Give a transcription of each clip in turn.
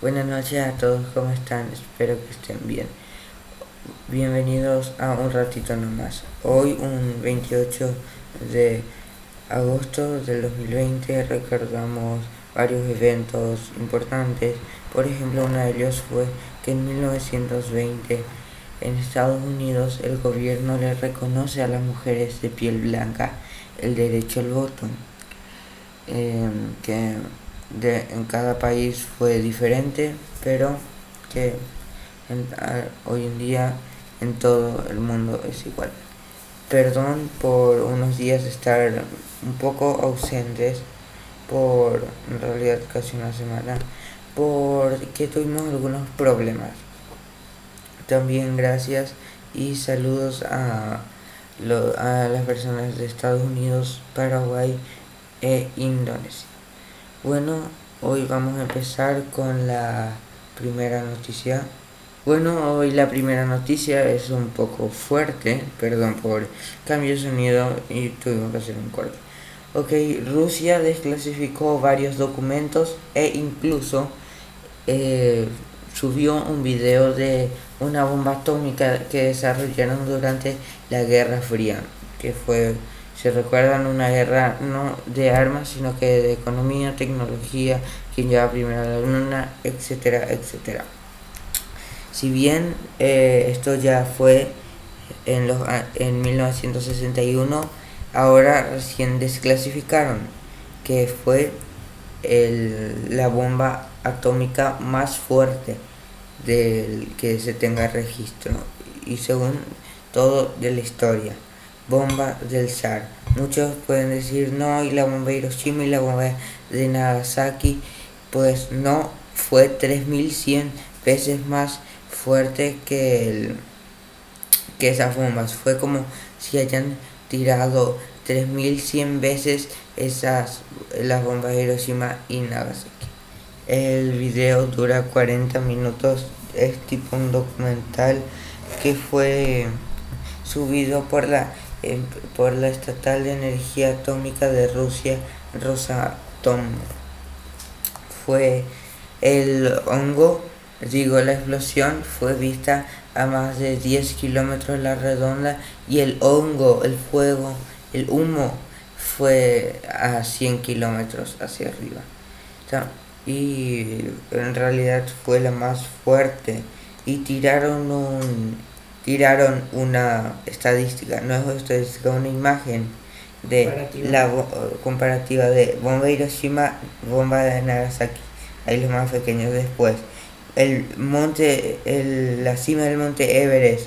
Buenas noches a todos, ¿cómo están? Espero que estén bien. Bienvenidos a un ratito nomás. Hoy, un 28 de agosto del 2020, recordamos varios eventos importantes. Por ejemplo, uno de ellos fue que en 1920 en Estados Unidos el gobierno le reconoce a las mujeres de piel blanca el derecho al voto. Em, que de, en cada país fue diferente, pero que hoy en día en todo el mundo es igual. Perdón por unos días estar un poco ausentes, por en realidad casi una semana, porque tuvimos algunos problemas. También gracias y saludos a, a las personas de Estados Unidos, Paraguay e Indonesia. Bueno, hoy vamos a empezar con la primera noticia. Bueno, hoy la primera noticia es un poco fuerte, perdón por cambio de sonido y tuvimos que hacer un corte. Ok, Rusia desclasificó varios documentos e incluso eh, subió un video de una bomba atómica que desarrollaron durante la Guerra Fría, que fue se recuerdan una guerra no de armas, sino que de economía, tecnología, quien lleva primero a la luna, etcétera, etcétera. Si bien eh, esto ya fue en, los, en 1961, ahora recién desclasificaron que fue el, la bomba atómica más fuerte del que se tenga registro y según todo de la historia bomba del zar. Muchos pueden decir no, y la bomba de Hiroshima y la bomba de Nagasaki, pues no, fue 3100 veces más fuerte que, el, que esas bombas. Fue como si hayan tirado 3100 veces esas las bombas de Hiroshima y Nagasaki. El video dura 40 minutos, es tipo un documental que fue subido por la por la Estatal de Energía Atómica de Rusia, Rosatom. Fue el hongo, digo, la explosión fue vista a más de 10 kilómetros la redonda y el hongo, el fuego, el humo fue a 100 kilómetros hacia arriba. Y en realidad fue la más fuerte y tiraron un tiraron una estadística, no es estadística, una imagen de la comparativa de bomba de Hiroshima, bomba de Nagasaki, ahí los más pequeños después. El monte, el, la cima del monte Everest,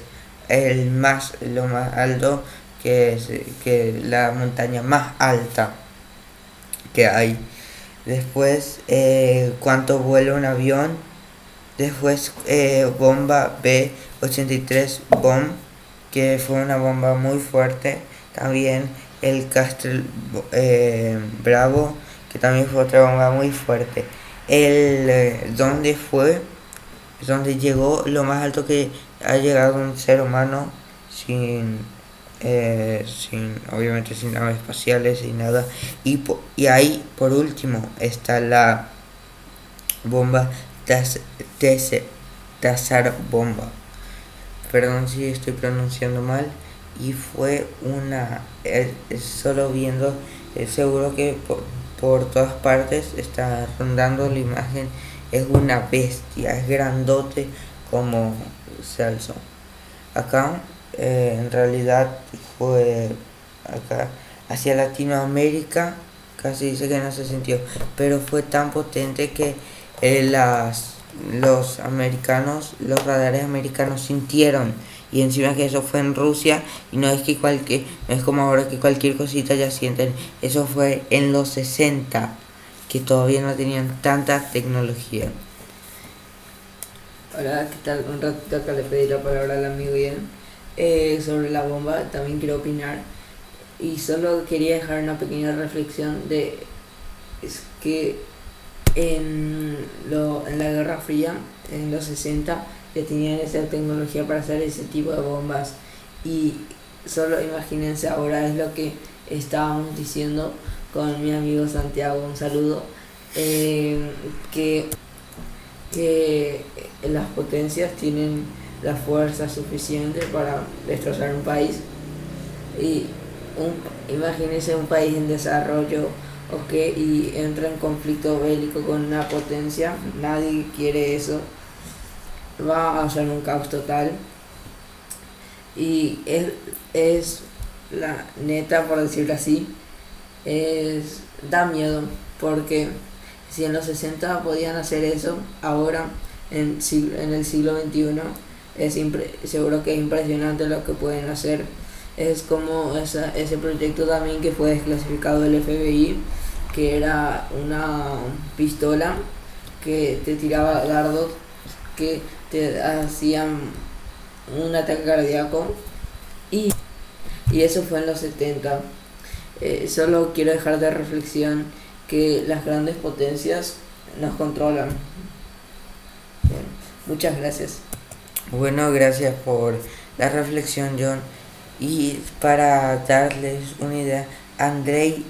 el más, lo más alto, que es que la montaña más alta que hay. Después, eh, cuánto vuela un avión. Después, eh, bomba B 83 Bomb, que fue una bomba muy fuerte. También el Castle eh, Bravo, que también fue otra bomba muy fuerte. El eh, donde fue, donde llegó lo más alto que ha llegado un ser humano sin, sin obviamente sin naves espaciales y nada. Y, y ahí, por último, está la bomba Tazar Bomba perdón si estoy pronunciando mal, y fue una, solo viendo, seguro que por, todas partes está rondando la imagen, es una bestia, es grandote como Celso. Acá, eh, en realidad, fue acá hacia Latinoamérica, casi dice que no se sintió, pero fue tan potente que eh, las los americanos, los radares americanos sintieron y encima que eso fue en Rusia y no es que cualquier, no es como ahora que cualquier cosita ya sienten, eso fue en los 60 que todavía no tenían tanta tecnología. Hola, ¿qué tal? Un ratito acá le pedí la palabra al amigo Ian eh, sobre la bomba, también quiero opinar y solo quería dejar una pequeña reflexión de es que en, lo, en la Guerra Fría, en los 60, ya tenían esa tecnología para hacer ese tipo de bombas. Y solo imagínense ahora es lo que estábamos diciendo con mi amigo Santiago, un saludo, eh, que que las potencias tienen la fuerza suficiente para destrozar un país. Y un, imagínense un país en desarrollo okay, y entra en conflicto bélico con una potencia, nadie quiere eso, va a ser un caos total. Y es, es la neta, por decirlo así, es, da miedo, porque si en los 60 podían hacer eso, ahora en, en el siglo XXI es seguro que es impresionante lo que pueden hacer. Es como esa, ese proyecto también que fue desclasificado del FBI, que era una pistola que te tiraba dardos que te hacían un ataque cardíaco y, y eso fue en los 70. Eh, solo quiero dejar de reflexión que las grandes potencias nos controlan. muchas gracias. Bueno, gracias por la reflexión, John. Y para darles una idea, Andrei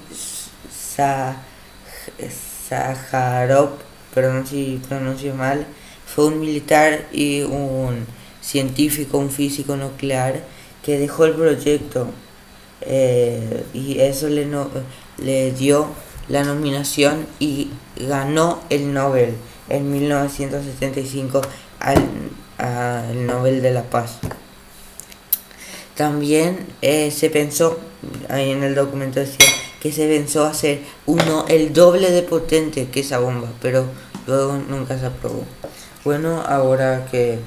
Sájarov, perdón si pronuncio mal, fue un militar y un científico, un físico nuclear que dejó el proyecto eh, y eso le, dio la nominación y ganó el Nobel en 1975 al, al Nobel de la Paz. También eh, se pensó, ahí en el documento decía, que se pensó hacer uno el doble de potente que esa bomba, pero luego nunca se aprobó. Bueno, ahora que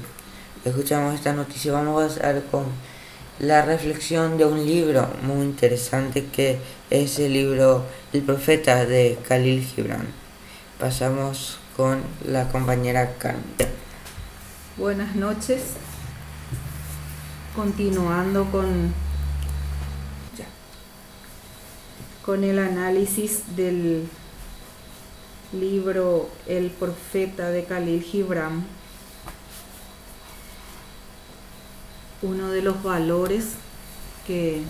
escuchamos esta noticia, vamos a pasar con la reflexión de un libro muy interesante que es el libro El Profeta de Khalil Gibran. Pasamos con la compañera Carmen. Buenas noches. Continuando con, con el análisis del libro El Profeta de Khalil Gibran uno de los valores que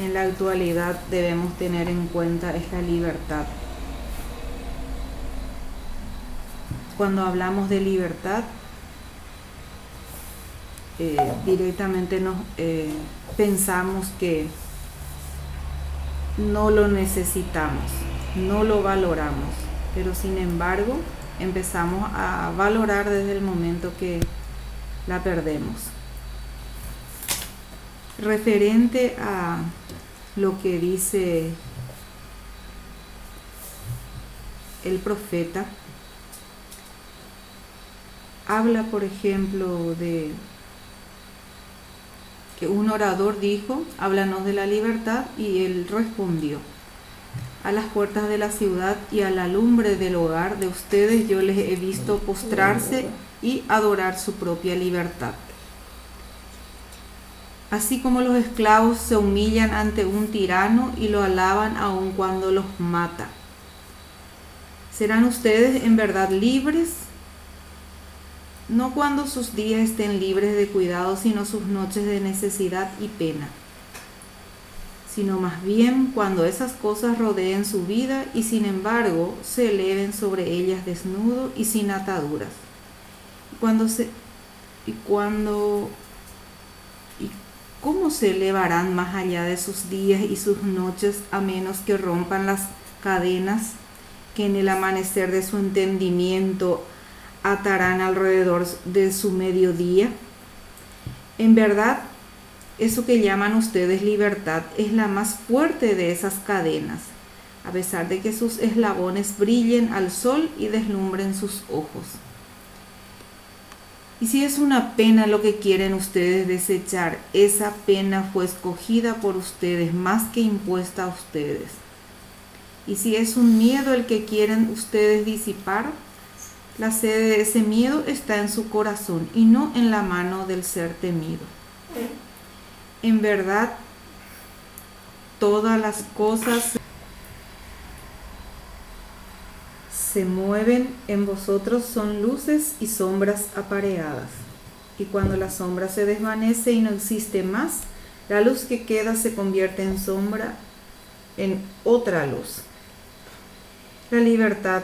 en la actualidad debemos tener en cuenta es la libertad. Cuando hablamos de libertad, eh, directamente nos eh, pensamos que no lo necesitamos, no lo valoramos, pero sin embargo empezamos a valorar desde el momento que la perdemos. Referente a lo que dice el profeta, habla, por ejemplo, de que un orador dijo, háblanos de la libertad, y él respondió, a las puertas de la ciudad y a la lumbre del hogar de ustedes yo les he visto postrarse y adorar su propia libertad así como los esclavos se humillan ante un tirano y lo alaban aun cuando los mata. ¿Serán ustedes en verdad libres? No cuando sus días estén libres de cuidado, sino sus noches de necesidad y pena, sino más bien cuando esas cosas rodeen su vida y sin embargo se eleven sobre ellas desnudo y sin ataduras. Cuando se, y cuando ¿Cómo se elevarán más allá de sus días y sus noches a menos que rompan las cadenas que en el amanecer de su entendimiento atarán alrededor de su mediodía? En verdad, eso que llaman ustedes libertad es la más fuerte de esas cadenas, a pesar de que sus eslabones brillen al sol y deslumbren sus ojos. Y si es una pena lo que quieren ustedes desechar, esa pena fue escogida por ustedes más que impuesta a ustedes. Y si es un miedo el que quieren ustedes disipar, la sede de ese miedo está en su corazón y no en la mano del ser temido. En verdad, todas las cosas se mueven en vosotros son luces y sombras apareadas. Y cuando la sombra se desvanece y no existe más, la luz que queda se convierte en sombra, en otra luz. La libertad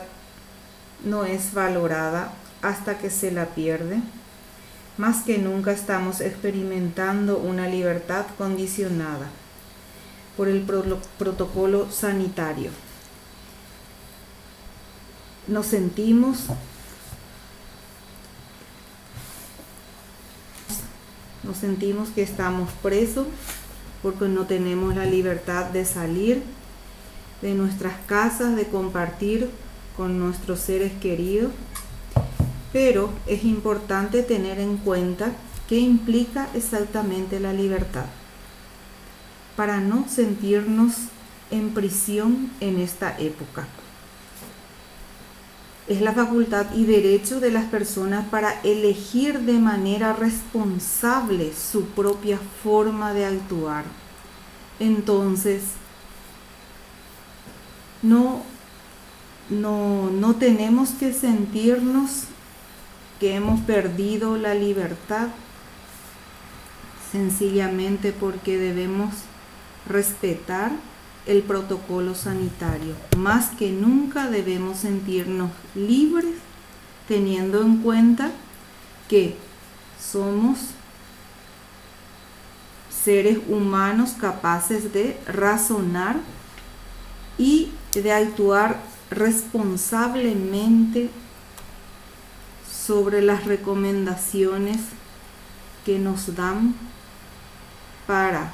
no es valorada hasta que se la pierde. Más que nunca estamos experimentando una libertad condicionada por el protocolo sanitario. Nos sentimos nos sentimos que estamos presos porque no tenemos la libertad de salir de nuestras casas, de compartir con nuestros seres queridos. Pero es importante tener en cuenta qué implica exactamente la libertad para no sentirnos en prisión en esta época. Es la facultad y derecho de las personas para elegir de manera responsable su propia forma de actuar. Entonces, no, no, no tenemos que sentirnos que hemos perdido la libertad sencillamente porque debemos respetar el protocolo sanitario. Más que nunca debemos sentirnos libres teniendo en cuenta que somos seres humanos capaces de razonar y de actuar responsablemente sobre las recomendaciones que nos dan para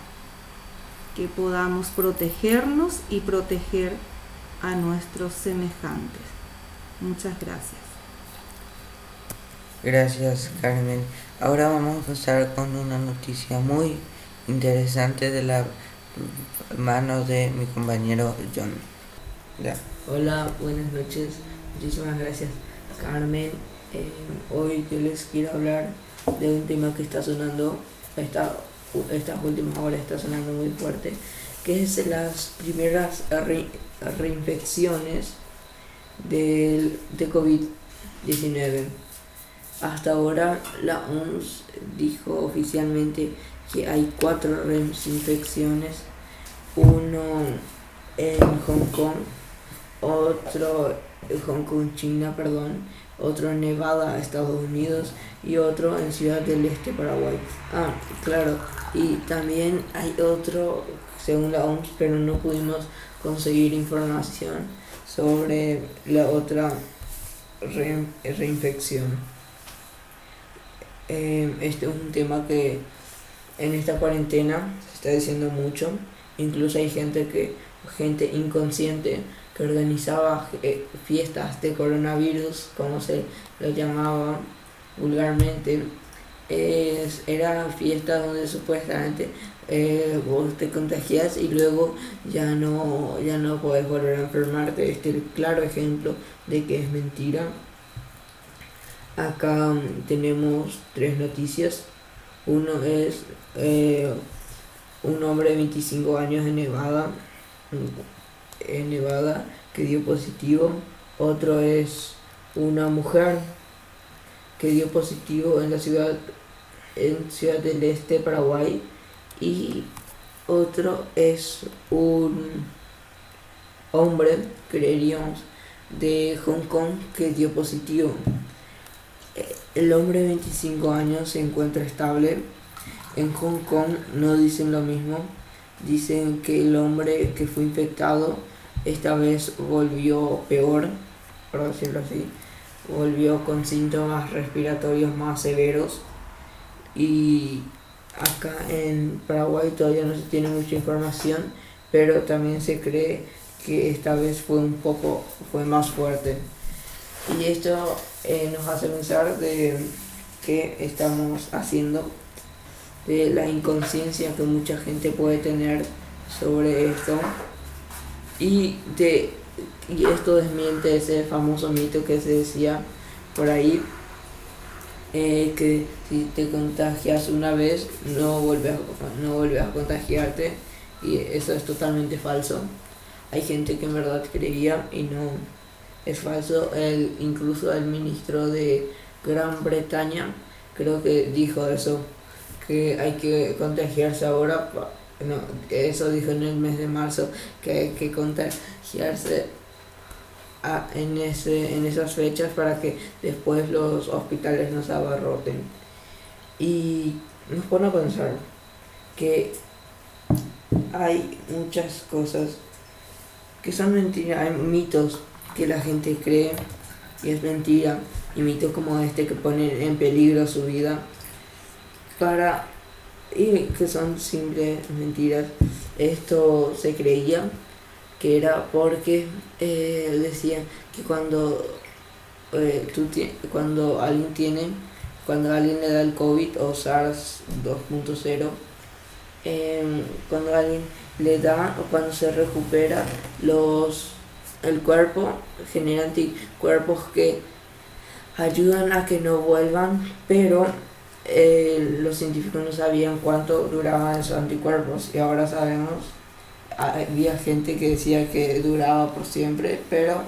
que podamos protegernos y proteger a nuestros semejantes. Muchas gracias. Gracias Carmen. Ahora vamos a pasar con una noticia muy interesante de la mano de mi compañero John. Hola, buenas noches. Muchísimas gracias Carmen. Eh, hoy yo les quiero hablar de un tema que está sonando, está estas últimas horas está sonando muy fuerte, que es las primeras reinfecciones de COVID-19. Hasta ahora la OMS dijo oficialmente que hay cuatro reinfecciones, uno en Hong Kong, otro en Hong Kong, China, perdón, otro en Nevada, Estados Unidos y otro en Ciudad del Este, Paraguay. Ah, claro, y también hay otro, según la OMS, pero no pudimos conseguir información sobre la otra reinfección. Eh, este es un tema que en esta cuarentena se está diciendo mucho. Incluso hay gente que, gente inconsciente que organizaba eh, fiestas de coronavirus, como se lo llamaba vulgarmente, es, era fiesta donde supuestamente eh, vos te contagias y luego ya no, ya no puedes volver a enfermarte. Este es el claro ejemplo de que es mentira. Acá mm, tenemos tres noticias. Uno es eh, un hombre de 25 años en Nevada, en Nevada que dio positivo. Otro es una mujer que dio positivo en la ciudad en Ciudad del Este, Paraguay, y otro es un hombre, creeríamos, de Hong Kong que dio positivo. El hombre de 25 años se encuentra estable. En Hong Kong no dicen lo mismo. Dicen que el hombre que fue infectado esta vez volvió peor, por decirlo así. Volvió con síntomas respiratorios más severos y acá en Paraguay todavía no se tiene mucha información, pero también se cree que esta vez fue un poco, fue más fuerte. Y esto eh, nos hace pensar de qué estamos haciendo, de la inconsciencia que mucha gente puede tener sobre esto. Y, de, y esto desmiente ese famoso mito que se decía por ahí eh, que si te contagias una vez no vuelves, a, no vuelves a contagiarte y eso es totalmente falso. Hay gente que en verdad creía y no es falso. El, incluso el ministro de Gran Bretaña creo que dijo eso, que hay que contagiarse ahora. No, eso dijo en el mes de marzo, que hay que contagiarse en, ese, en esas fechas para que después los hospitales no se abarroten. Y nos pone a pensar que hay muchas cosas que son mentiras, hay mitos que la gente cree y es mentira, y mitos como este que ponen en peligro su vida para y que son simples mentiras. Esto se creía que era porque eh, decía que cuando eh, tú cuando alguien tiene cuando alguien le da el COVID o SARS 2.0 em, cuando alguien le da o cuando se recupera los el cuerpo genera anticuerpos que ayudan a que no vuelvan pero eh, los científicos no sabían cuánto duraban esos anticuerpos y ahora sabemos había gente que decía que duraba por siempre, pero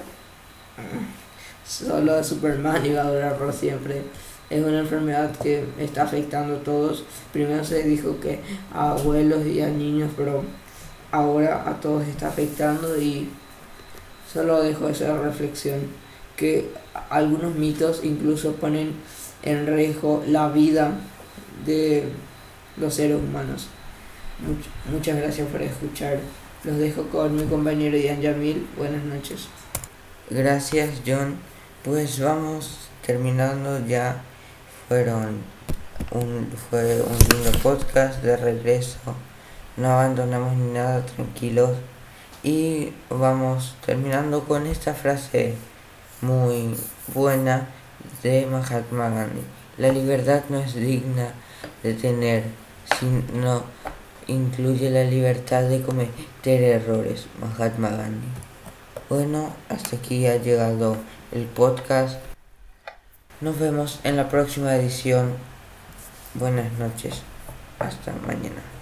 solo Superman iba a durar por siempre. Es una enfermedad que está afectando a todos. Primero se dijo que a abuelos y a niños, pero ahora a todos está afectando y solo dejo esa reflexión que algunos mitos incluso ponen en riesgo la vida de los seres humanos muchas gracias por escuchar. Los dejo con mi compañero Ian Yamil. Buenas noches. Gracias, John. Pues vamos terminando ya. Fueron un, fue un lindo podcast de regreso. No abandonamos ni nada, tranquilos. Y vamos terminando con esta frase muy buena de Mahatma Gandhi. La libertad no es digna de tener, sino incluye la libertad de cometer errores. Mahatma Gandhi. Bueno, hasta aquí ha llegado el podcast. Nos vemos en la próxima edición. Buenas noches. Hasta mañana.